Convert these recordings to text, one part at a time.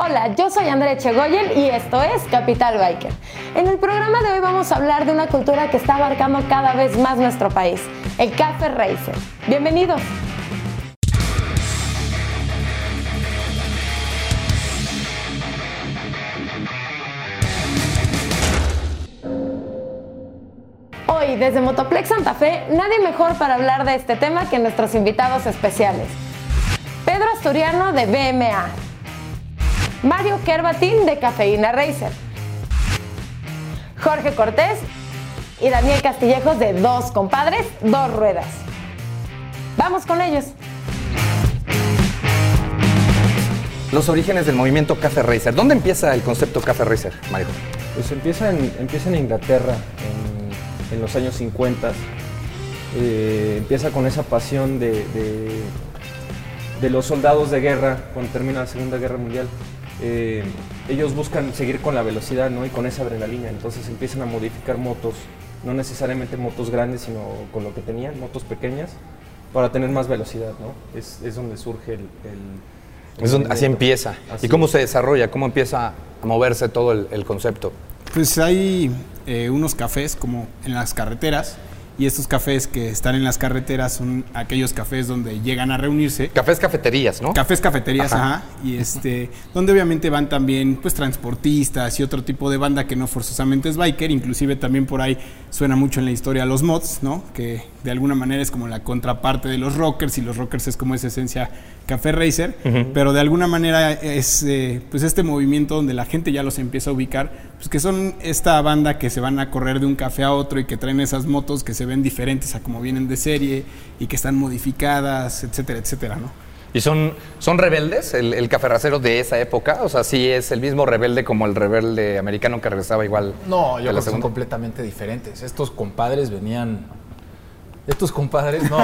Hola, yo soy Andrea Chegoyen y esto es Capital Biker. En el programa de hoy vamos a hablar de una cultura que está abarcando cada vez más nuestro país, el Café Racer. Bienvenidos. Hoy, desde Motoplex Santa Fe, nadie mejor para hablar de este tema que nuestros invitados especiales. Pedro Asturiano de BMA, Mario Kerbatín de Cafeína Racer, Jorge Cortés y Daniel Castillejos de Dos Compadres, Dos Ruedas. Vamos con ellos. Los orígenes del movimiento Café Racer. ¿Dónde empieza el concepto Café Racer, Mario? Pues empieza en, empieza en Inglaterra en, en los años 50. Eh, empieza con esa pasión de, de, de los soldados de guerra cuando termina la Segunda Guerra Mundial. Eh, ellos buscan seguir con la velocidad ¿no? y con esa adrenalina, entonces empiezan a modificar motos, no necesariamente motos grandes, sino con lo que tenían, motos pequeñas, para tener más velocidad. ¿no? Es, es donde surge el... el- el Es donde- así empieza. Así ¿Y cómo se desarrolla? ¿Cómo empieza a moverse todo el, el concepto? Pues hay eh, unos cafés como en las carreteras y estos cafés que están en las carreteras son aquellos cafés donde llegan a reunirse. Cafés, cafeterías, ¿no? Cafés, cafeterías, Ajá. ajá. Y este, donde obviamente van también pues transportistas y otro tipo de banda que no forzosamente es biker, inclusive también por ahí suena mucho en la historia los mods, ¿no? Que de alguna manera es como la contraparte de los rockers y los rockers es como esa esencia café racer, pero de alguna manera es eh, pues este movimiento donde la gente ya los empieza a ubicar, pues que son esta banda que se van a correr de un café a otro y que traen esas motos que se ven diferentes a como vienen de serie y que están modificadas, etcétera, etcétera, ¿no? ¿Y son, son rebeldes el, el caferracero de esa época? O sea, sí es el mismo rebelde como el rebelde americano que regresaba igual. No, yo creo que son completamente diferentes. Estos compadres venían. Estos compadres, no.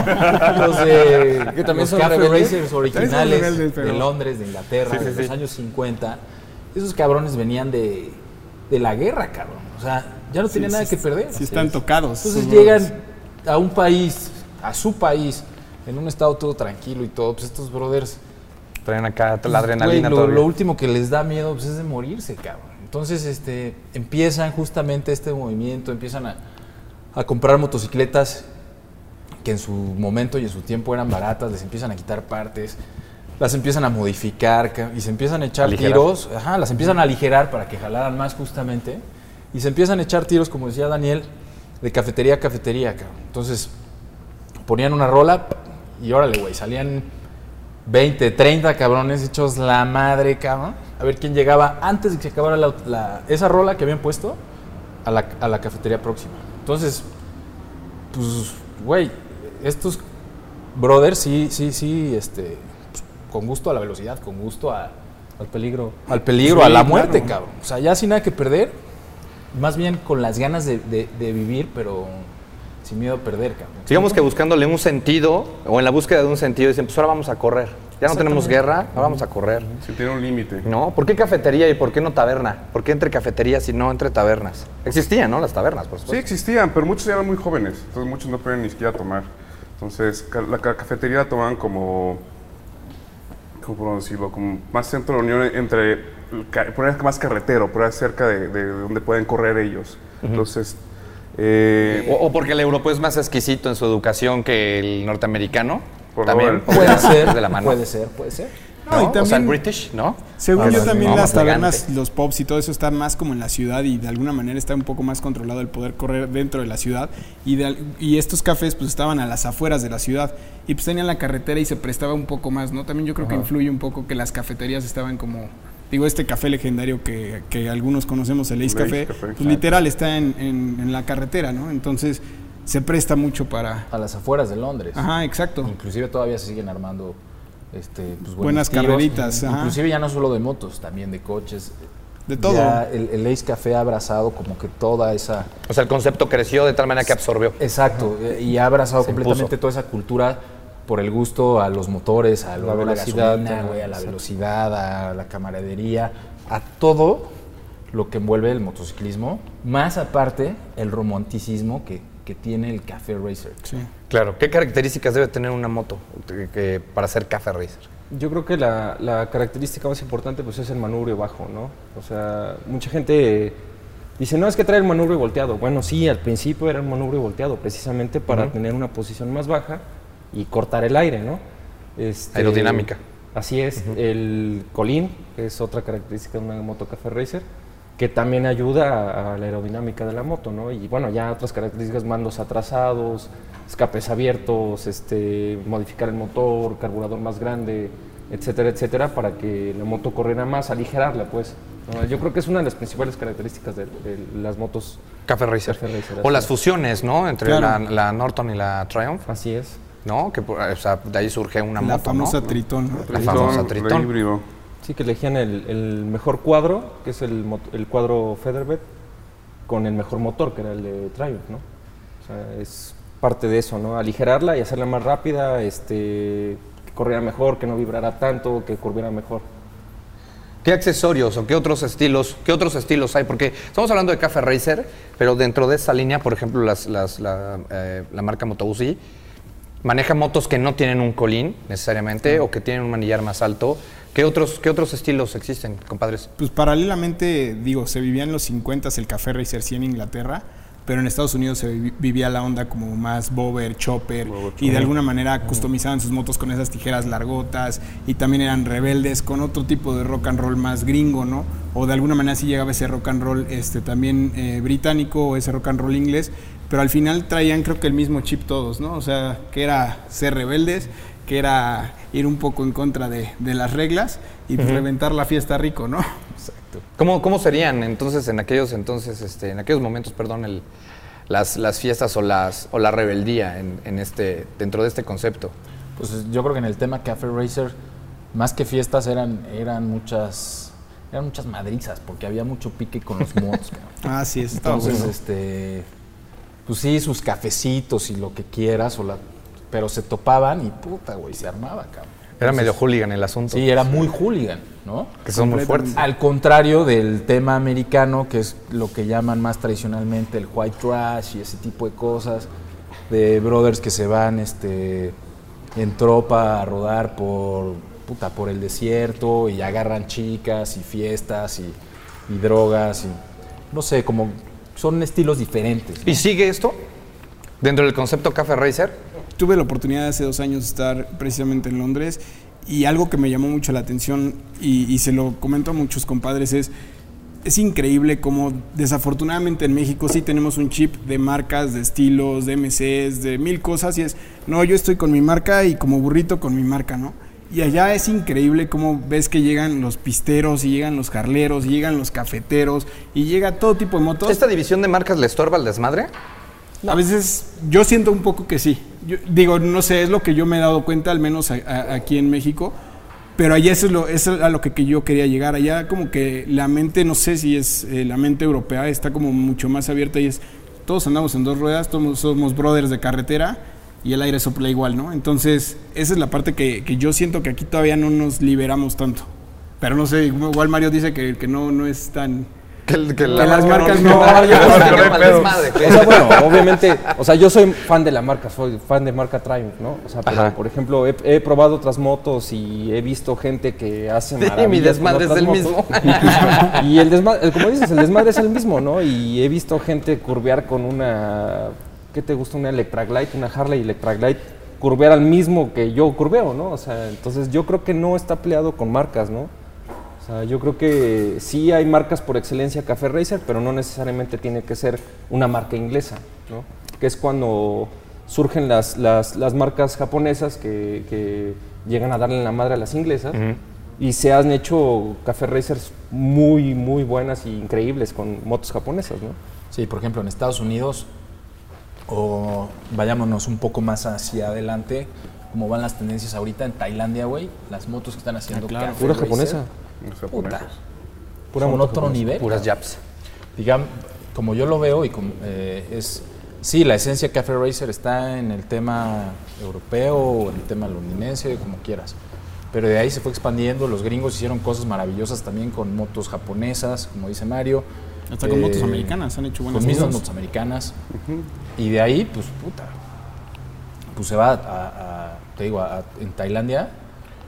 los de. Que también los son Café rebeldes. Racers originales rebeldes, pero- de Londres, de Inglaterra, Sí, sí, de sí. los años 50. Esos cabrones venían de, de la guerra, cabrón. O sea, ya no tenían Sí, nada sí, que perder. sí están tocados. Entonces llegan brothers. a un país, a su país, en un estado todo tranquilo y todo. Pues estos brothers Traen acá la pues, adrenalina lo, lo último que les da miedo pues, es de morirse, cabrón. Entonces, este, empiezan justamente este movimiento, empiezan a, a comprar motocicletas que en su momento y en su tiempo eran baratas, les empiezan a quitar partes, las empiezan a modificar ca- y se empiezan a echar Aligerar. tiros, ajá, las empiezan a aligerar para que jalaran más justamente y se empiezan a echar tiros, como decía Daniel, de cafetería a cafetería, cabrón. Entonces, ponían una rola y órale, güey, salían 20, 30 cabrones hechos la madre, cabrón. A ver quién llegaba antes de que se acabara la- la- esa rola que habían puesto a la, a la cafetería próxima. Entonces, pues, güey, estos brothers sí, sí, sí, este, pues, con gusto a la velocidad, con gusto a- Al peligro. al peligro, Sí, a la claro. muerte, cabrón. O sea, ya sin nada que perder, más bien con las ganas de, de- de vivir, pero sin miedo a perder, cabrón. Digamos que buscándole un sentido, o en la búsqueda de un sentido, dicen, pues ahora vamos a correr. Ya no tenemos guerra, ahora vamos a correr. Si tiene un límite. ¿No? ¿Por qué cafetería y por qué no taberna? ¿Por qué entre cafeterías y no entre tabernas? Existían, ¿no? Las tabernas, por Sí supuesto. existían, pero muchos eran muy jóvenes, entonces muchos no podían ni siquiera tomar. Entonces ca- la ca- cafetería la tomaban como, ¿cómo puedo decirlo? Como más centro de unión entre, poner más carretero, poner cerca de, de donde pueden correr ellos. Entonces, eh, O, o porque el europeo es más exquisito en su educación que el norteamericano. Por También. Puede ser, de la mano. puede ser, puede ser. No, y ¿no? O sea, el también- British, ¿no? Según Ah, yo también no, las tabernas, elegante. los pubs y todo eso está más como en la ciudad y de alguna manera está un poco más controlado el poder correr dentro de la ciudad y, de y estos cafés pues estaban a las afueras de la ciudad y pues tenían la carretera y se prestaba un poco más, ¿no? También yo creo que influye un poco que las cafeterías estaban como, digo, este café legendario que, que algunos conocemos, el Ace Café, Café, pues literal está en, en- en la carretera, ¿no? Entonces se presta mucho para... A las afueras de Londres. Ajá, exacto. Inclusive todavía se siguen armando este, pues, Buenas tiros. carreritas, ajá. Inclusive ya no solo de motos, también de coches. De todo. Ya el, el Ace Café ha abrazado como que toda esa... O sea, el concepto creció de tal manera que absorbió. Exacto, eh, y ha abrazado Se completamente impuso. toda esa cultura por el gusto a los motores, a la, La velocidad, gasolina, a la exacto. velocidad, a la camaradería, a todo lo que envuelve el motociclismo, más aparte el romanticismo que, que tiene el Café Racer. Sí. Claro. ¿Qué características debe tener una moto que- que- para ser café racer? Yo creo que la, la característica más importante pues es el manubrio bajo, ¿no? O sea, mucha gente dice, no, es que trae el manubrio volteado. Bueno, sí, al principio era un manubrio volteado, precisamente para tener una posición más baja y cortar el aire, ¿no? Este, Aerodinámica. Así es. El colín, que es otra característica de una moto Café Racer, que también ayuda a, la aerodinámica de la moto, ¿no? Y bueno, ya otras características, mandos atrasados, escapes abiertos, este, modificar el motor, carburador más grande, etcétera, etcétera, para que la moto corriera más, aligerarla, pues. ¿no? Yo creo que es una de las principales características de, de las motos. Café Racer. Café Racer, O las es. fusiones, ¿no? Entre Claro. la, la Norton y la Triumph, Así es. ¿no? Que por- o sea, de ahí surge una la moto, famosa ¿no? Tritón. ¿no? La famosa la Tritón. Sí, que elegían el, el mejor cuadro, que es el, el cuadro Featherbed, con el mejor motor, que era el de Triumph, ¿no? O sea, es parte de eso, ¿no? Aligerarla y hacerla más rápida, este, que corriera mejor, que no vibrara tanto, que curviera mejor. ¿Qué accesorios o qué otros estilos, qué otros estilos hay? Porque estamos hablando de Café Racer, pero dentro de esa línea, por ejemplo, las, las- la, eh, la marca Moto maneja motos que no tienen un colín necesariamente o que tienen un manillar más alto. ¿Qué otros, qué otros estilos existen, compadres? Pues paralelamente, digo, se vivía en los 50 el Café Racer sí en Inglaterra, pero en Estados Unidos se vi- vivía la onda como más bober, chopper, y de alguna manera customizaban sus motos con esas tijeras largotas, y también eran rebeldes con otro tipo de rock and roll más gringo, ¿no? O de alguna manera sí llegaba ese rock and roll este, también eh, británico o ese rock and roll inglés, pero al final traían creo que el mismo chip todos, ¿no? O sea, que era ser rebeldes, que era ir un poco en contra de, de las reglas y pues, reventar la fiesta rico, ¿no? ¿Cómo, cómo serían entonces en aquellos entonces, este, en aquellos momentos, perdón, el- las, las fiestas o las o la rebeldía en, en este, dentro de este concepto? Pues yo creo que en el tema Café Racer, más que fiestas, eran, eran muchas eran muchas madrizas, porque había mucho pique con los mods. cabrón. Ah, estaba Entonces, bueno. este, pues sí, sus cafecitos y lo que quieras, o la, pero se topaban y puta, güey, se armaba, cabrón. Era medio hooligan el asunto. Sí, era muy hooligan, ¿no? que son muy fuertes. Al contrario del tema americano, que es lo que llaman más tradicionalmente el white trash y ese tipo de cosas, de brothers que se van este, en tropa a rodar por, puta, por el desierto y agarran chicas y fiestas y, y drogas y no sé, como son estilos diferentes. ¿no? ¿Y sigue esto? Dentro del concepto Café Racer. Tuve la oportunidad hace dos años de estar precisamente en Londres y algo que me llamó mucho la atención y, y se lo comento a muchos compadres es, es increíble como desafortunadamente en México sí tenemos un chip de marcas, de estilos, de MCs, de mil cosas y es, no, yo estoy con mi marca y como burrito con mi marca, ¿no? Y allá es increíble cómo ves que llegan los pisteros y llegan los carleros y llegan los cafeteros y llega todo tipo de motos. ¿Esta división de marcas le estorba al desmadre? A veces yo siento un poco que sí. Yo, digo, no sé, es lo que yo me he dado cuenta, al menos a- a- aquí en México. Pero allá eso es, lo, eso es a lo que, que yo quería llegar. Allá como que la mente, no sé si es eh, la mente europea, está como mucho más abierta y es, todos andamos en dos ruedas, todos somos brothers de carretera y el aire sopla igual, ¿no? Entonces, esa es la parte que, que yo siento que aquí todavía no nos liberamos tanto. Pero no sé, igual Mario dice que, que no, no es tan... Que, que Que las marcas no, bueno, obviamente, o sea, yo soy fan de la marca, soy fan de marca Triumph, ¿no? O sea, pero, por ejemplo, he, he probado otras motos y he visto gente que hace Sí, maravillas mi con desmadre es el motos. mismo. y el desmadre, como dices, el desmadre es el mismo, ¿no? Y he visto gente curvear con una, ¿qué te gusta? Una Electra Glide, una Harley Electra Glide, curvear al mismo que yo curveo, ¿no? O sea, entonces yo creo que no está peleado con marcas, ¿no? O sea, yo creo que sí hay marcas por excelencia Café Racer, pero no necesariamente tiene que ser una marca inglesa, ¿no? Que es cuando surgen las, las, las marcas japonesas que, que llegan a darle la madre a las inglesas y se han hecho Café Racers muy, muy buenas y increíbles con motos japonesas, ¿no? Sí, por ejemplo, en Estados Unidos, o vayámonos un poco más hacia adelante, como van las tendencias ahorita en Tailandia, güey, las motos que están haciendo claro. Café Pura japonesa. Puta. Pura son moto otro japonesa. nivel. Puras yaps. Digamos, como yo lo veo y como, eh, es, sí, la esencia Café Racer está en el tema europeo o en el tema londinense, como quieras. Pero de ahí se fue expandiendo, los gringos hicieron cosas maravillosas también con motos japonesas, como dice Mario. Hasta con Eh, motos americanas han hecho buenas Con mismas motos americanas. Y de ahí, pues puta, pues se va a, a- te digo, a- en Tailandia,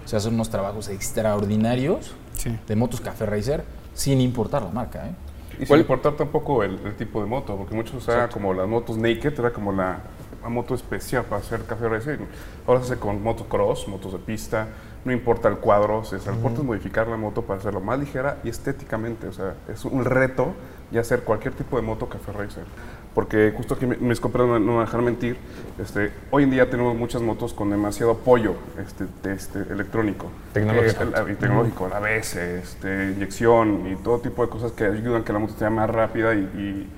sea, son unos trabajos extraordinarios Sí. de motos Café Racer, sin importar la marca, ¿eh? Y sin ¿Cuál- importar tampoco el, el tipo de moto, porque muchos usaban como las motos naked, era como la, la moto especial para hacer café racing. Ahora se hace con motocross, motos de pista, no importa el cuadro, o sea, el importa es modificar la moto para hacerlo más ligera y estéticamente, o sea, es un reto ya hacer cualquier tipo de moto café racer. Porque justo aquí mi- mis compañeros no me dejar mentir, este, hoy en día tenemos muchas motos con demasiado apoyo este, de este, electrónico. Tecnológico. Eh, el- y tecnológico, la ABS, este, inyección y todo tipo de cosas que ayudan a que la moto sea más rápida y, y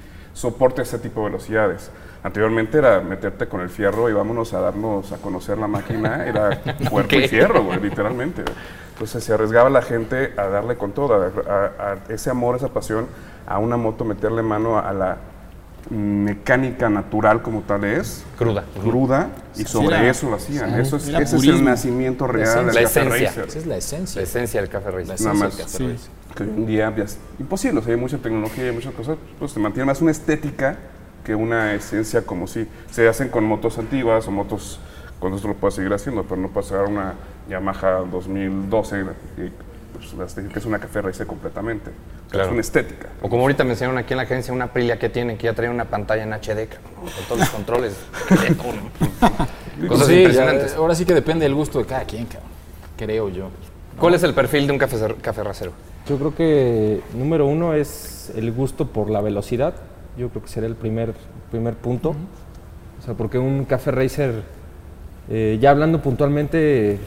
soporte ese tipo de velocidades. Anteriormente era meterte con el fierro y vámonos a darnos a conocer la máquina, era cuerpo y fierro, güey, literalmente. Entonces se arriesgaba la gente a darle con todo, a, a- a ese amor, esa pasión, a una moto, meterle mano a, la mecánica natural como tal es, Cruda. cruda, y sobre era- eso lo hacían. sí, Eso es, ese es el nacimiento real del La café esencia. racer. Esa es la esencia. La esencia del Café La Racer. esencia Nada del más. Café Sí. Racer. Que hoy en día ya es imposible, o sea, hay mucha tecnología y muchas cosas, pues se mantiene más una estética que una esencia como si se hacen con motos antiguas o motos, con esto lo puedes seguir haciendo, pero no sacar una Yamaha 2012 y pues, la estética es una café racer completamente, Claro. es una estética. O como ahorita me enseñaron aquí en la agencia una Aprilia que tiene, que ya trae una pantalla en HD, con todos los controles. ¿no? Cosas Sí, ya, impresionantes. ahora sí que depende del gusto de cada quien, cabrón. Creo yo. ¿Cuál es el perfil de un café, café racero? Yo creo que número uno es el gusto por la velocidad. Yo creo que sería el primer, primer punto. O sea, porque un café racer, eh, ya hablando puntualmente,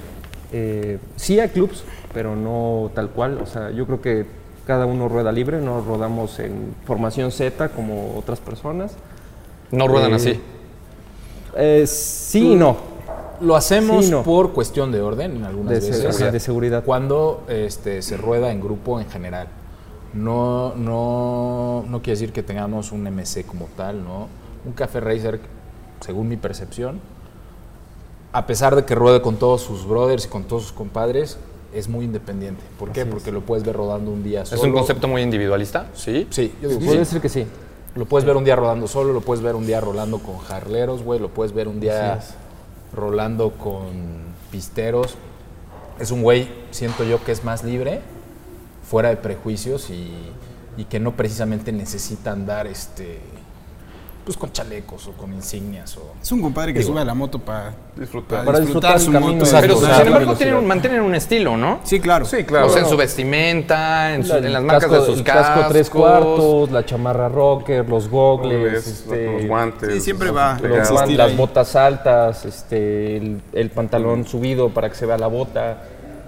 eh, sí hay clubs, pero no tal cual. O sea, yo creo que cada uno rueda libre, no rodamos en formación Z como otras personas. No ruedan Eh, así. Eh, sí y no. Lo hacemos Sí, no. por cuestión de orden en algunas De se- veces. ajá, de seguridad. Cuando este, se rueda en grupo en general. No, no, no quiere decir que tengamos un MC como tal, ¿no? Un café racer, según mi percepción, a pesar de que ruede con todos sus brothers y con todos sus compadres, es muy independiente. ¿Por qué? Porque lo puedes ver rodando un día ¿Es solo. un concepto muy individualista? Sí. Sí, yo digo sí. ser que sí. Lo puedes ver un día rodando solo, lo puedes ver un día rolando con jarleros, güey, lo puedes ver un día Así rolando con pisteros. Es un güey, siento yo, que es más libre, fuera de prejuicios y, y que no precisamente necesita andar este, pues con chalecos o con insignias. O, Es un compadre que Digo, sube a la moto para Disfrutar. Para disfrutar su camino. moto. Exacto. Pero o sea, sin embargo tienen, mantienen un estilo, ¿no? Sí, claro. Sí, claro. O sea, en su vestimenta, en, su- La- en las marcas casco- de sus el casco tres cascos. cuartos, la chamarra rocker, los gogles, Los, este, los guantes. Sí, siempre los va. los las botas altas, este, el, el pantalón subido para que se vea la bota.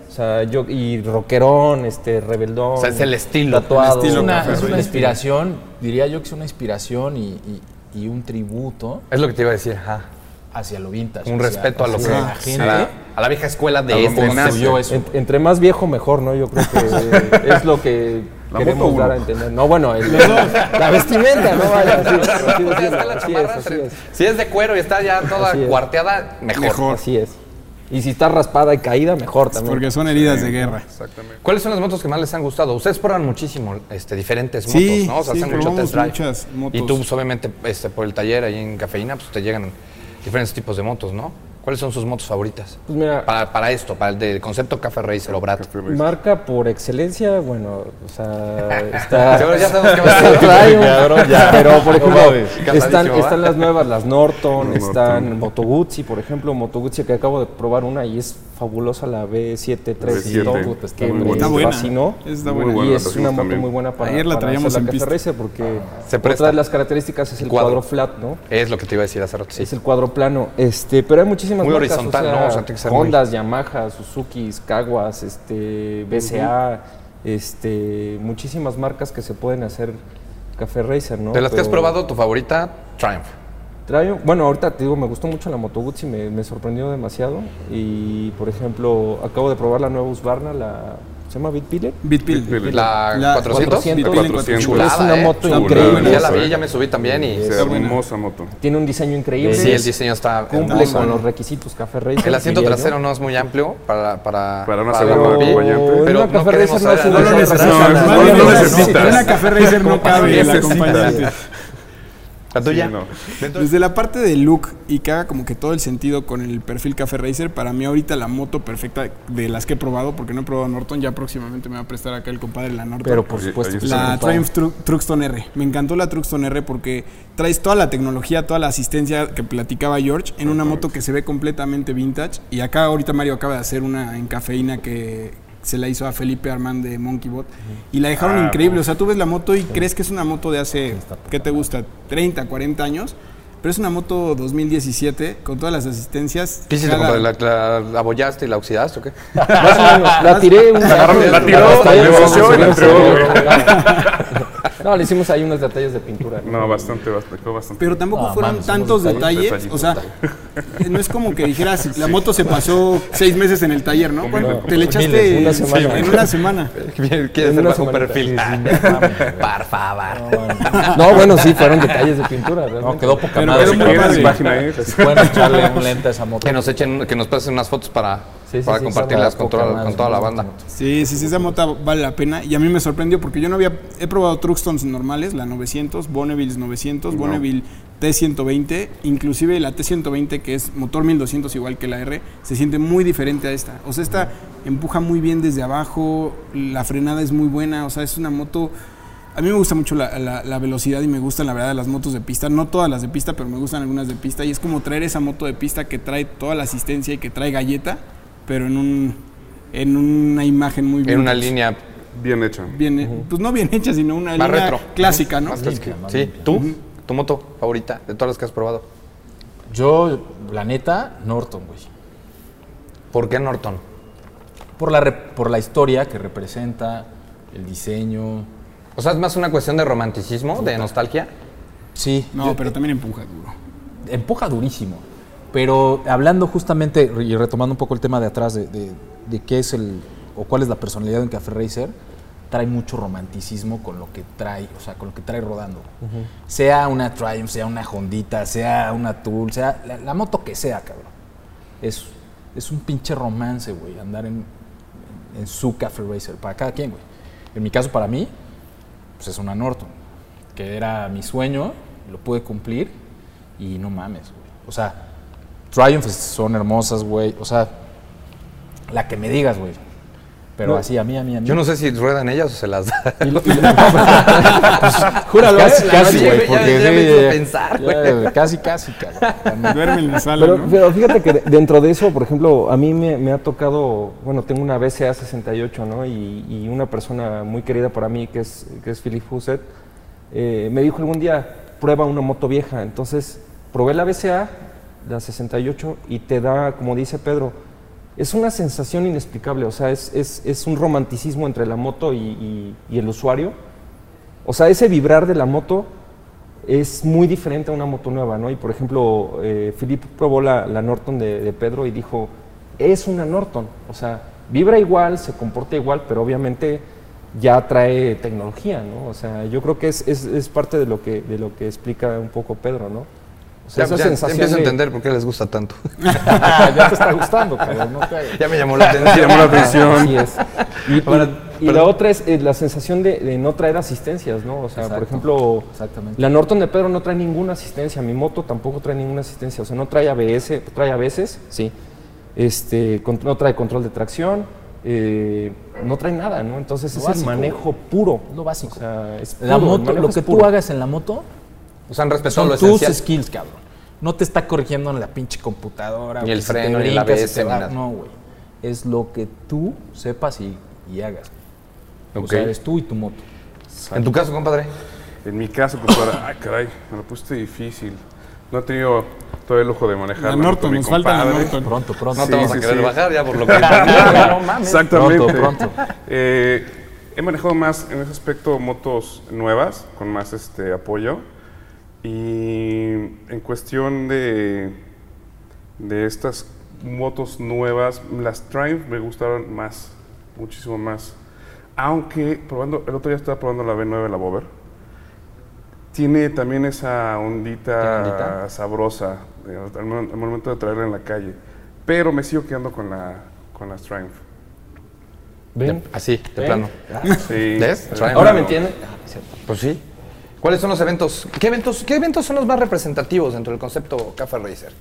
O sea, yo, y rockerón, este, rebeldón. O sea, es el estilo. Tatuado. El estilo es una, es una inspiración, diría yo que es una inspiración y, y- y un tributo Es lo que te iba a decir. ajá. hacia lo vintage. Un hacia- respeto a lo que. la a, la, a la vieja escuela de este eso. En- entre más viejo, mejor, ¿no? Yo creo que es lo que La queremos dar a entender. No, bueno, el- la vestimenta, ¿no? Vaya, así, así Así. Si es de cuero y está ya toda cuarteada, mejor. Mejor. Así es. Y si está raspada y caída, mejor también. Porque son heridas de guerra. Exactamente. ¿Cuáles son las motos que más les han gustado? Ustedes prueban muchísimo este, diferentes Sí, motos, ¿no? O sea, sí, hacen mucho test drive. muchas motos. Y tú, pues, obviamente, este, por el taller ahí en Cafeína, pues te llegan diferentes tipos de motos, ¿no? ¿Cuáles son sus motos favoritas? Pues mira, Para, para esto, para el del concepto Café Racer o Brat. Marca por excelencia, bueno, o sea, está... Seguro ya sabemos qué va a ser. Ya. Pero, por ejemplo, están, están las nuevas, las Norton, están Norton. Moto Guzzi, por ejemplo, Moto Guzzi que acabo de probar una y es fabulosa la B73 B7, Top, está que muy me fascinó. Está Muy buena. buena. Y es una moto también. muy buena para, Ayer la para traíamos hacer en la pista. Café Racer porque Se otra de las características es el Cuadro. cuadro, flat, ¿no? Es lo que te iba a decir hace rato, sí. Es el cuadro plano. Este, pero hay muchísimas Muy marcas, horizontal, o sea, ¿no? O sea, tiene que ser muy- Hondas, Yamaha, Suzuki, Kawas, este, BCA, este, muchísimas marcas que se pueden hacer Café Racer, ¿no? De las que has probado, tu favorita, Triumph. Trae- bueno, ahorita te digo, me gustó mucho la Moto Guzzi, me, me sorprendió demasiado. Y, por ejemplo, acabo de probar la nueva Husqvarna, la... ¿Se llama Bitpiller? Bitpill. Bitpill. La, La 400. 400. Bitpill en 400. 400. Chulada, es una ¿eh? moto Chulada. increíble. Ya la vi, ya me subí también y... Es hermosa moto. Tiene un diseño increíble. Sí, el diseño está Cumple hermoso. con los requisitos Café Racer. El asiento diría yo. trasero no es muy amplio para... Para, Para una segunda la Pero, Pero una no Café queremos Racer no lo trasera, No, ¿no? no lo En una café racer no cabe el acompañante. La tuya. Sí, no. Dentro- Desde la parte de look y que haga como que todo el sentido con el perfil Café Racer, para mí ahorita la moto perfecta de las que he probado, porque no he probado Norton, ya próximamente me va a prestar acá el compadre la Norton. Pero por supuesto. La. Triumph Tru- Truxton R. Me encantó la Truxton R porque traes toda la tecnología, toda la asistencia que platicaba George en una moto que se ve completamente vintage. Y acá ahorita Mario acaba de hacer una en cafeína que se la hizo a Felipe Armand de Monkeybot. Y la dejaron Ah, increíble. O sea, tú ves la moto y crees que es una moto de hace, ¿qué te gusta? 30, 40 años. Pero es una moto 2017 con todas las asistencias. ¿Qué hiciste? ¿La, la abollaste y la oxidaste o qué? Más o menos. La tiré un La tiró, la sí, entregó. No, le hicimos ahí unos detalles de pintura. No, bastante, bastante, quedó bastante. Pero tampoco No, fueron tantos detalles. O sea, no es como que dijeras, la moto se pasó seis meses en el taller, ¿no? Bueno, te le echaste Miles, una semana. en una semana. ¿Quieres bajo un perfil? Ah, Por favor. No, bueno, sí, fueron detalles de pintura. No, quedó poca Pero madre. quedó si padre. página pueden echarle un lente a esa moto. Que nos echen, que nos pasen unas fotos para, Sí, sí, para sí, compartirlas con toda, madre, con toda la ¿no? banda. Sí, sí, sí, esa moto vale la pena. Y a mí me sorprendió porque yo no había. He probado Truxtons normales, la 900, Bonneville 900, Bonneville T120, inclusive la T120, que es motor 1200 igual que la R, se siente muy diferente a esta. O sea, esta empuja muy bien desde abajo, la frenada es muy buena, o sea, es una moto. A mí me gusta mucho la, la- la velocidad y me gustan, la verdad, las motos de pista. No todas las de pista, pero me gustan algunas de pista. Y es como traer esa moto de pista que trae toda la asistencia y que trae galleta, pero en, un, en una imagen muy En una línea Bien hecha. Bien, pues no bien hecha, sino una más línea retro. clásica, ¿no? Más clásica. más Sí, limpia. ¿tú? ¿Tu moto favorita de todas las que has probado? Yo, la neta, Norton, güey. ¿Por qué Norton? Por la, por la historia que representa, el diseño. O sea, es más una cuestión de romanticismo, de nostalgia. Sí, No, yo- pero también empuja duro. empuja durísimo. Pero hablando justamente y retomando un poco el tema de atrás de, de- de qué es el o cuál es la personalidad de un Café Racer, trae mucho romanticismo con lo que trae, o sea, con lo que trae rodando. Sea una Triumph, sea una Hondita, sea una Tool, sea la, la moto que sea, cabrón. Es, es un pinche romance, güey, andar en, en su Café Racer, para cada quien, güey. En mi caso, para mí, pues es una Norton, que era mi sueño, lo pude cumplir y no mames, güey. O sea, Triumph son hermosas, güey. O sea, la que me digas, güey. Pero así, a mí, a mí, a mí. Yo no sé si ruedan ellas o se las da. Júralo, Casi, casi, casi, casi, ya- güey. ya- Porque ya me sí, ya- pensar, güey, Casi, casi, cabrón. Duerme en la sala, Pero, ¿no? pero fíjate que de- dentro de eso, por ejemplo, a mí me, me ha tocado, bueno, tengo una BCA 68, ¿no? Y, y una persona muy querida para mí, que es, que es Philip Fusset, eh, me dijo algún día, prueba una moto vieja. Entonces, probé la BCA, la 68, y te da, como dice Pedro, es una sensación inexplicable, o sea, es, es- es un romanticismo entre la moto y, y- y el usuario. O sea, ese vibrar de la moto es muy diferente a una moto nueva, ¿no? Y por ejemplo, eh, Philip probó la, la Norton de, de Pedro y dijo, es una Norton, o sea, vibra igual, se comporta igual, pero obviamente ya trae tecnología, ¿no? O sea, yo creo que es, es- parte de lo que, de lo que explica un poco Pedro, ¿no? O sea, Ya, esa ya sensación empiezo a de- entender por qué les gusta tanto. ya te está gustando, cabrón. No te ya me llamó la atención. Llamó la atención. Así es. Y, y- Ahora, y la otra es eh, la sensación de, de no traer asistencias, ¿no? O sea, por ejemplo, Exactamente. la Norton de Pedro no trae ninguna asistencia, mi moto tampoco trae ninguna asistencia, o sea, no trae ABS, trae a veces, sí, este, con- no trae control de tracción, eh, no trae nada, ¿no? Entonces Lo es básico, el manejo puro. Lo básico. O sea, es puro, moto, lo es que tú hagas en la moto O sea, han respetado son lo tus esencial. skills, cabrón. No te está corrigiendo en la pinche computadora. Ni o el freno, ni el brincas, ABS. No, güey. Es lo que tú sepas y, y hagas. O Ok. sea, eres tú y tu moto. En tu caso, compadre. En mi caso, compadre, ay, caray, me lo pusiste difícil. No he tenido todo el lujo de manejar. La Norton, nos falta la Norton. Pronto, pronto. No te Sí, vamos a sí, querer sí. bajar ya por lo que... no mames. Exactamente. Pronto, pronto. Eh, he manejado más en ese aspecto motos nuevas, con más este apoyo. Y en cuestión de, de estas motos nuevas, las Triumph me gustaron más, muchísimo más. Aunque probando, el otro día estaba probando la B9, la Bover. Tiene también esa ondita, sabrosa eh, al, mo- al momento de traerla en la calle. Pero me sigo quedando con, la, con las Triumph. ¿Ven? Así, de ¿Ven? plano. Sí. ¿Ves? Ahora me entienden. Pues sí. ¿Cuáles son los eventos? ¿Qué eventos, qué eventos son los más representativos dentro del concepto Café Racer?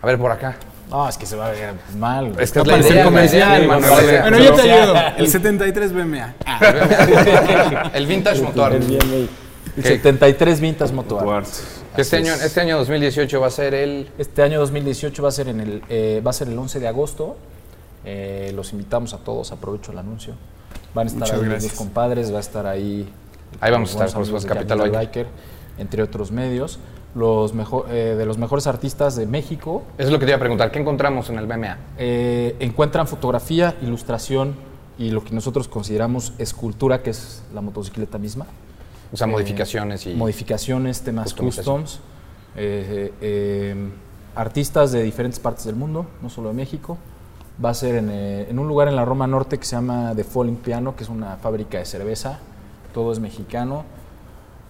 A ver, por acá. No, es que se va a ver mal. Es que es la idea, comercial. Manuel. Bueno, yo te ayudo. El 73 BMA. Ah, El Vintage Motor. El ¿Qué? 73 Vintas Moto Art. Duarte. Que este año, es. este año 2018 va a ser el... Este año 2018 va a ser en el eh, va a ser el 11 de agosto. Eh, los invitamos a todos, aprovecho el anuncio. Van a estar Muchas ahí gracias. compadres, va a estar ahí. Ahí vamos a estar, por supuesto, Capital Capital Biker. Biker, entre otros medios. Los mejor, eh, de los mejores artistas de México Eso es lo que te iba a preguntar. ¿Qué encontramos en el BMA? eh, encuentran fotografía, ilustración y lo que nosotros consideramos escultura, que es la motocicleta misma. O sea, Eh, modificaciones y... Modificaciones, temas customs. eh, eh, artistas de diferentes partes del mundo, no solo de México. Va a ser en, eh, en un lugar en la Roma Norte que se llama The Falling Piano, que es una fábrica de cerveza. Todo es mexicano.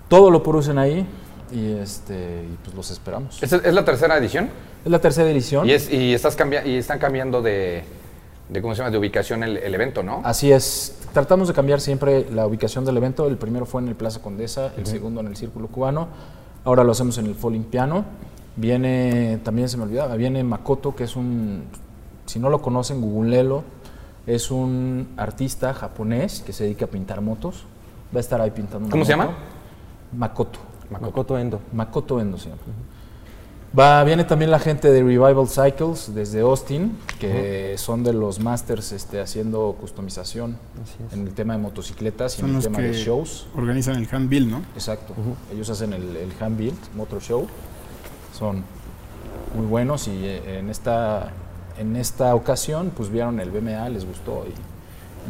Todo lo producen ahí y, este, y pues los esperamos. ¿Es, es la tercera edición? Es la tercera edición. Y, es, y, estás cambia- y están cambiando de, de, ¿cómo se llama? De ubicación el, el evento, ¿no? Así es. Tratamos de cambiar siempre la ubicación del evento. El primero fue en el Plaza Condesa, el segundo en el Círculo Cubano. Ahora lo hacemos en el Falling Piano. Viene, también se me olvidaba, viene Makoto, que es un, si no lo conocen, googlelo. Es un artista japonés que se dedica a pintar motos. Va a estar ahí pintando una ¿Cómo se moto. llama? Makoto. Makoto Endo. Makoto Endo se llama. Va, viene también la gente de Revival Cycles desde Austin, que son de los masters este, haciendo customización en el tema de motocicletas y Son en el tema de shows. organizan el handbill, ¿no? Exacto. Ellos hacen el, el Hand Build Motor Show. Son muy buenos y eh, en esta, en esta ocasión pues vieron el BMA, les gustó y,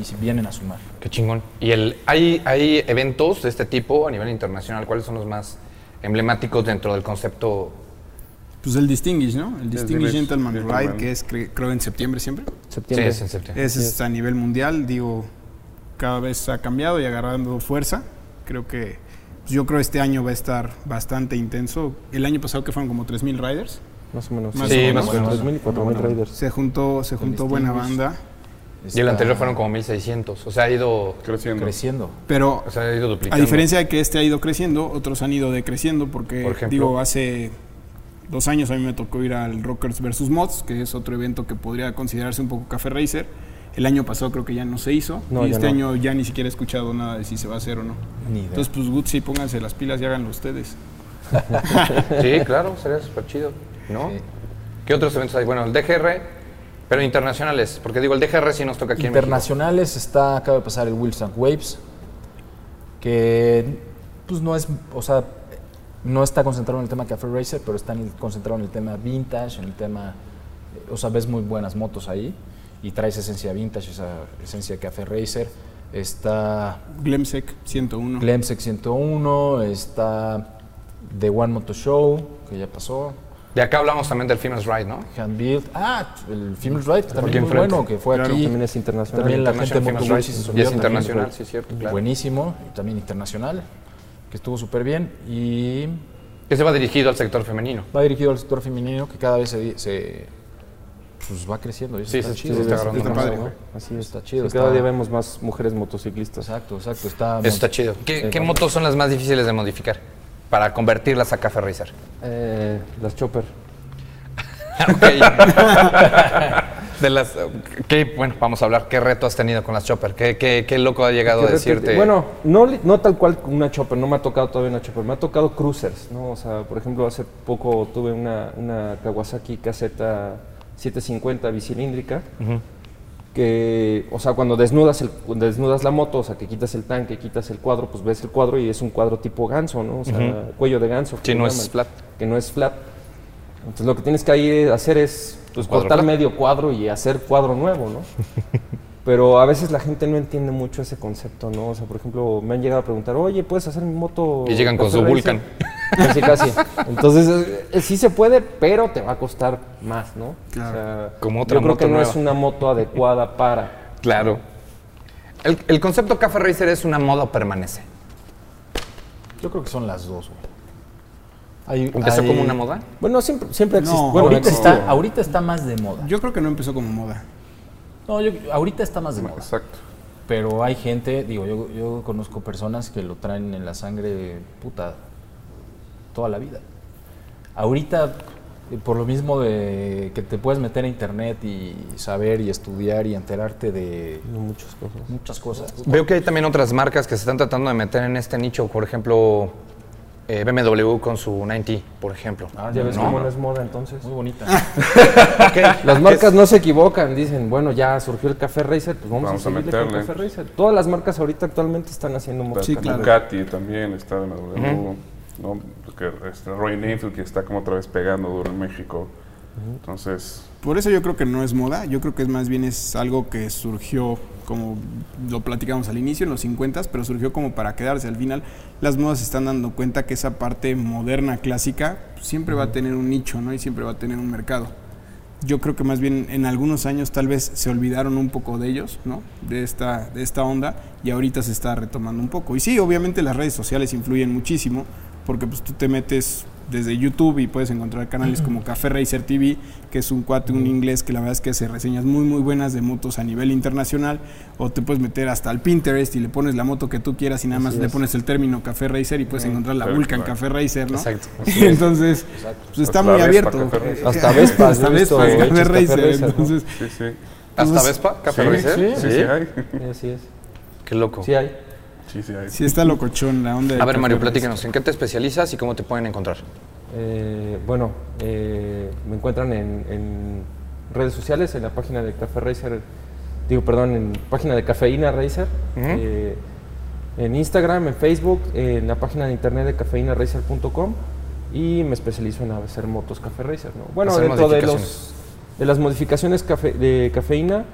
y si vienen a sumar. Qué chingón. ¿Y el, hay, hay eventos de este tipo a nivel internacional? ¿Cuáles son los más emblemáticos dentro del concepto? Pues el Distinguish, ¿no? El Distinguish Distinguished Gentleman. Ride, que es cre- creo en septiembre siempre. Sí, Septiembre. es en septiembre. Ese es a nivel mundial, digo, cada vez ha cambiado y agarrando fuerza. Creo que, pues yo creo este año va a estar bastante intenso. El año pasado que fueron como 3.000 riders. Más o menos. Más Sí, o más menos. o menos. 3.000 y 4.000 Raiders. Se juntó, se juntó buena banda, Y el anterior fueron como 1600. O sea, ha ido, Creciendo. creciendo. pero o sea, ha ido a duplicando. diferencia de que este ha ido creciendo, otros han ido decreciendo porque, Por ejemplo. digo, hace dos años a mí me tocó ir al Rockers vs. Mods, que es otro evento que podría considerarse un poco Café Racer. El año pasado creo que ya no se hizo No, y este no. año ya ni siquiera he escuchado nada de si se va a hacer o no. Ni idea. Entonces, pues Gucci, pónganse las pilas y háganlo ustedes. Sí, claro, sería súper chido, ¿no? Sí. ¿Qué otros eventos hay? Bueno, el DGR, pero internacionales. Porque digo, el DGR sí nos toca aquí en. Internacionales está, acaba de pasar el and Waves, que pues no es, o sea, no está concentrado en el tema Café Racer, pero está en el- concentrado en el tema vintage, en el tema, eh, o sea, ves muy buenas motos ahí y traes esencia vintage, esa esencia Café Racer. Está Glemsec 101. Glemsec 101, está The One Moto Show, que ya pasó, De acá hablamos también del Females Ride, ¿no? Handbuild, ah, el Females Ride, aquí también muy bueno, que fue Claro, aquí. También es internacional. También la gente Females se Ride. subió Y es también. internacional, sí, cierto, claro. Buenísimo, y también internacional, que estuvo súper bien. Y Que se va dirigido al sector femenino. va dirigido al sector femenino, que cada vez se, se- pues va creciendo. eso Sí, está sí, chido. sí, está está más, padre. Así es. Está chido, Sí, Cada está- día vemos más mujeres motociclistas. Exacto, exacto. Está Eso está chido. ¿Qué, qué motos son las más difíciles de modificar para convertirlas a Café Racer? Eh, las Chopper. De las, ¿qué, bueno, vamos a hablar. ¿Qué reto has tenido con las Chopper? ¿Qué, qué, qué loco ha llegado a Que decirte? Bueno, no, no tal cual una chopper, no me ha tocado todavía una chopper, me ha tocado cruisers, ¿no? O sea, por ejemplo, hace poco tuve una, una Kawasaki caseta 750 bicilíndrica, que, o sea, cuando desnudas, el, cuando desnudas la moto, o sea, que quitas el tanque, quitas el cuadro, pues ves el cuadro y es un cuadro tipo ganso, ¿no? O sea, cuello de ganso. Que no es flat. Que no es flat. Entonces lo que tienes que ahí hacer es pues, cortar flat. medio cuadro y hacer cuadro nuevo, ¿no? Pero a veces la gente no entiende mucho ese concepto, ¿no? O sea, por ejemplo, me han llegado a preguntar, oye, ¿puedes hacer mi moto? Y llegan con su Racer?" Vulcan. Casi, casi. Entonces, eh, sí se puede, pero te va a costar más, ¿no? Claro. O sea, Como otra yo creo moto que no nueva. es una moto adecuada para... Claro. El, el concepto Café Racer es una moda o permanece. Yo creo que son las dos, güey. Hay- ¿Empezó hay- como una moda? Bueno, siempre, siempre No, existe. Bueno, ahorita, está, existido. ahorita está más de moda. Yo creo que no empezó como moda. No, yo- ahorita está más de moda. Exacto. Pero hay gente, digo, yo, yo conozco personas que lo traen en la sangre, puta, toda la vida. Ahorita, eh, por lo mismo de que te puedes meter a internet y saber y estudiar y enterarte de muchas cosas. muchas cosas. Veo que hay también otras marcas que se están tratando de meter en este nicho, por ejemplo, eh, BMW con su 90, por ejemplo. Ah, Ya ves ¿no? cómo no es moda entonces. Muy bonita. Las marcas no se equivocan, dicen, bueno, ya surgió el Café Racer, pues vamos, Vamos a a seguirle con meterle. Café Racer. Todas las marcas ahorita actualmente están haciendo motos. Sí. Ducati también está BMW, ¿no? Porque, este, Roy Enfield que está como otra vez pegando duro en México. Entonces, Por eso yo creo que no es moda, yo creo que es más bien es algo que surgió, como lo platicamos al inicio, en los 50, pero surgió como para quedarse. Al final las modas se están dando cuenta que esa parte moderna, clásica, siempre va a tener un nicho, ¿no? Y siempre va a tener un mercado. Yo creo que más bien en algunos años tal vez se olvidaron un poco de ellos, ¿no? De esta, de esta onda y ahorita se está retomando un poco. Y sí, obviamente las redes sociales influyen muchísimo porque pues tú te metes desde YouTube y puedes encontrar canales como Café Racer TV, que es un cuate, un inglés que la verdad es que hace reseñas muy muy buenas de motos a nivel internacional, o te puedes meter hasta al Pinterest y le pones la moto que tú quieras y nada más Así le es. pones el término Café Racer y puedes encontrar la Claro, Vulcan claro. Café Racer, ¿no? Exacto. Entonces, pues está Hasta muy Vespa abierto. Hasta Vespas, Hasta hechos Café Racer. Sí, sí. ¿Hasta Vespa? ¿Café Sí, Racer? sí, sí, hay. Sí, así es. Qué loco. Sí hay. Sí, sí hay. sí está locochón la onda A ver, Mario, platícanos, ¿en qué te especializas y cómo te pueden encontrar? Eh, bueno, eh, me encuentran en, en redes sociales, en la página de Café Racer, digo, perdón, en página de Cafeína Racer, eh, en Instagram, en Facebook, en la página de internet de cafeínaracer.com y me especializo en hacer motos Café Racer. ¿no? Bueno, Hacer dentro de, los, de las modificaciones cafe- de cafeína,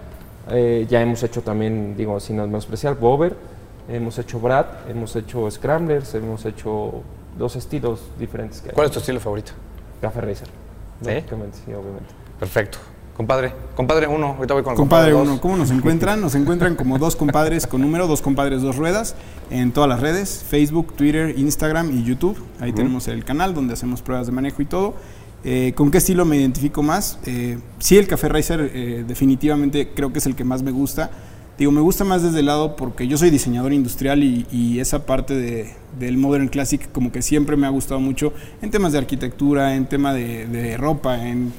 eh, ya hemos hecho también, digo, sin menospreciar, Bober, hemos hecho Brad, hemos hecho Scramblers, hemos hecho dos estilos diferentes que hay. ¿Cuál es tu estilo favorito? Café Racer. ¿Sí? Sí, obviamente. Perfecto. Compadre, compadre uno, ahorita voy con el Compadre dos. uno, ¿cómo nos encuentran? Nos encuentran como dos compadres con número, dos compadres, dos ruedas, en todas las redes, Facebook, Twitter, Instagram y YouTube. Ahí tenemos el canal donde hacemos pruebas de manejo y todo. Eh, ¿Con qué estilo me identifico más? Eh, sí, el Café Racer eh, definitivamente creo que es el que más me gusta. Digo, me gusta más desde el lado porque yo soy diseñador industrial y, esa parte de- del Modern Classic como que siempre me ha gustado mucho en temas de arquitectura, en tema de, de ropa, en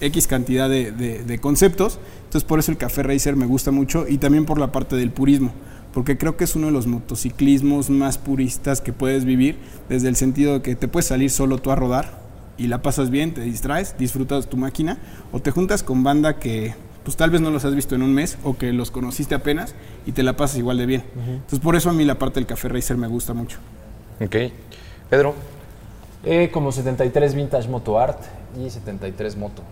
X cantidad de, de- de conceptos. Entonces por eso el Café Racer me gusta mucho y también por la parte del purismo, porque creo que es uno de los motociclismos más puristas que puedes vivir, desde el sentido de que te puedes salir solo tú a rodar y la pasas bien, te distraes, disfrutas tu máquina, o te juntas con banda que pues tal vez no los has visto en un mes o que los conociste apenas y te la pasas igual de bien. Entonces por eso a mí la parte del Café Racer me gusta mucho. Ok. Pedro, Eh, como 73 Vintage Moto Art y 73 Moto.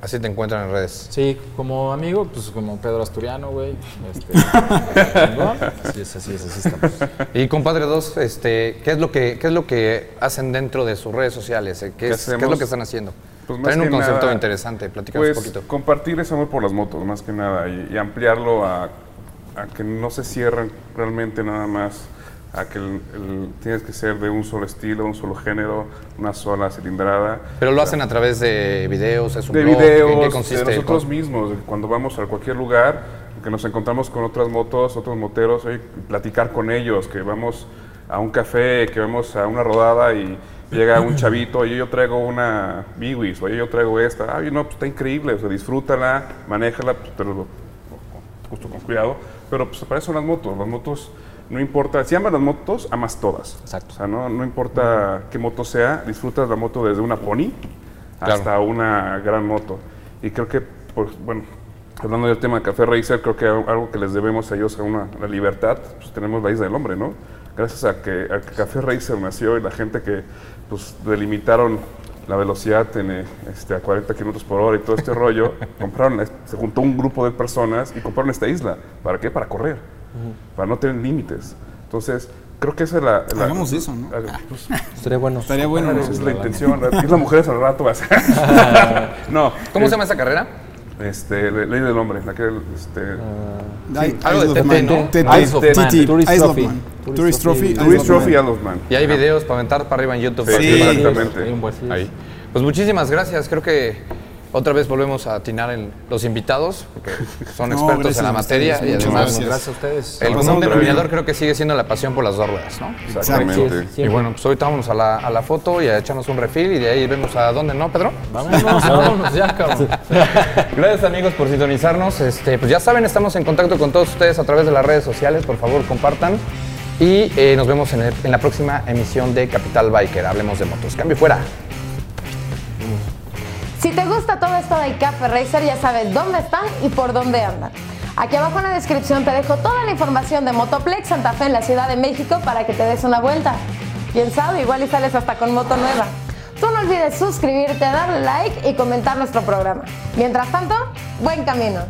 así te encuentran en redes. Sí, como amigo, pues como Pedro Asturiano, güey. Este, chingón. así es, así es, así estamos. Y compadre dos, este, ¿qué es lo que qué es lo que hacen dentro de sus redes sociales? eh? ¿Qué, ¿Qué es, qué es lo que están haciendo? Pues más Traen un concepto nada, interesante, platícanos Pues un poquito. compartir ese amor por las motos, más que nada, y, y ampliarlo a, a que no se cierren realmente nada más a que el- el- tienes que ser de un solo estilo, un solo género, una sola cilindrada. Pero lo hacen a través de videos, es un de blog, videos, ¿en qué de consiste? nosotros ¿Cómo? mismos, de cuando vamos a cualquier lugar, que nos encontramos con otras motos, otros moteros, oye, platicar con ellos, que vamos a un café, que vamos a una rodada y llega un chavito, oye, yo traigo una Biwis, oye, yo traigo esta, ay, no, pues está increíble, o sea, disfrútala, manéjala, pues, pero con- justo con cuidado, pero pues para eso son las motos, las motos no importa, si amas las motos, amas todas. Exacto. O sea, no, no importa qué moto sea, disfrutas la moto desde una pony Claro. hasta una gran moto. Y creo que, por- bueno, hablando del tema de Café Racer, creo que algo que les debemos a ellos a una, la libertad, pues tenemos la isla del hombre, ¿no? Gracias a que, a que Café Racer nació y la gente que pues delimitaron la velocidad en, eh, este, a 40 kilómetros por hora y todo este rollo, compraron, la- se juntó un grupo de personas y compraron esta isla. ¿Para qué? Para correr, para no tener límites. Entonces, creo que esa es la... la- Hagamos eso, ¿no? Ah, pues, Estaría bueno. Estaría bueno. ¿no? esa es la intención. Ir las mujeres al rato. no. ¿Cómo es- se llama esa carrera? Este, le- Ley del Hombre. La que, este, Ay, algo de TT, Man. ¿no? TT, Tourist Trophy. Tourist Trophy. Man. Y hay videos para aventar para arriba en YouTube. Sí, exactamente. Ahí. Pues muchísimas gracias. Creo que Otra vez volvemos a atinar en los invitados, porque son No, expertos en la materia ustedes, y muchas además gracias. Gracias a ustedes. el común denominador creo que sigue siendo la pasión por las dos ruedas, ¿no? Exactamente. Y bueno, pues ahorita vámonos a la, a la foto y a echarnos un refil y de ahí vemos a dónde, ¿no, Pedro? Vámonos, vámonos ya, cabrón. Gracias amigos por sintonizarnos. Este, pues ya saben, estamos en contacto con todos ustedes a través de las redes sociales. Por favor, compartan. Y eh, nos vemos en, el- en la próxima emisión de Capital Biker. Hablemos de motos. Cambio fuera. Si te gusta todo esto de Café Racer, ya sabes dónde están y por dónde andan. Aquí abajo en la descripción te dejo toda la información de Motoplex Santa Fe en la Ciudad de México para que te des una vuelta. Quién sabe, igual y sales hasta con moto nueva. Tú no olvides suscribirte, darle like y comentar nuestro programa. Mientras tanto, buen camino.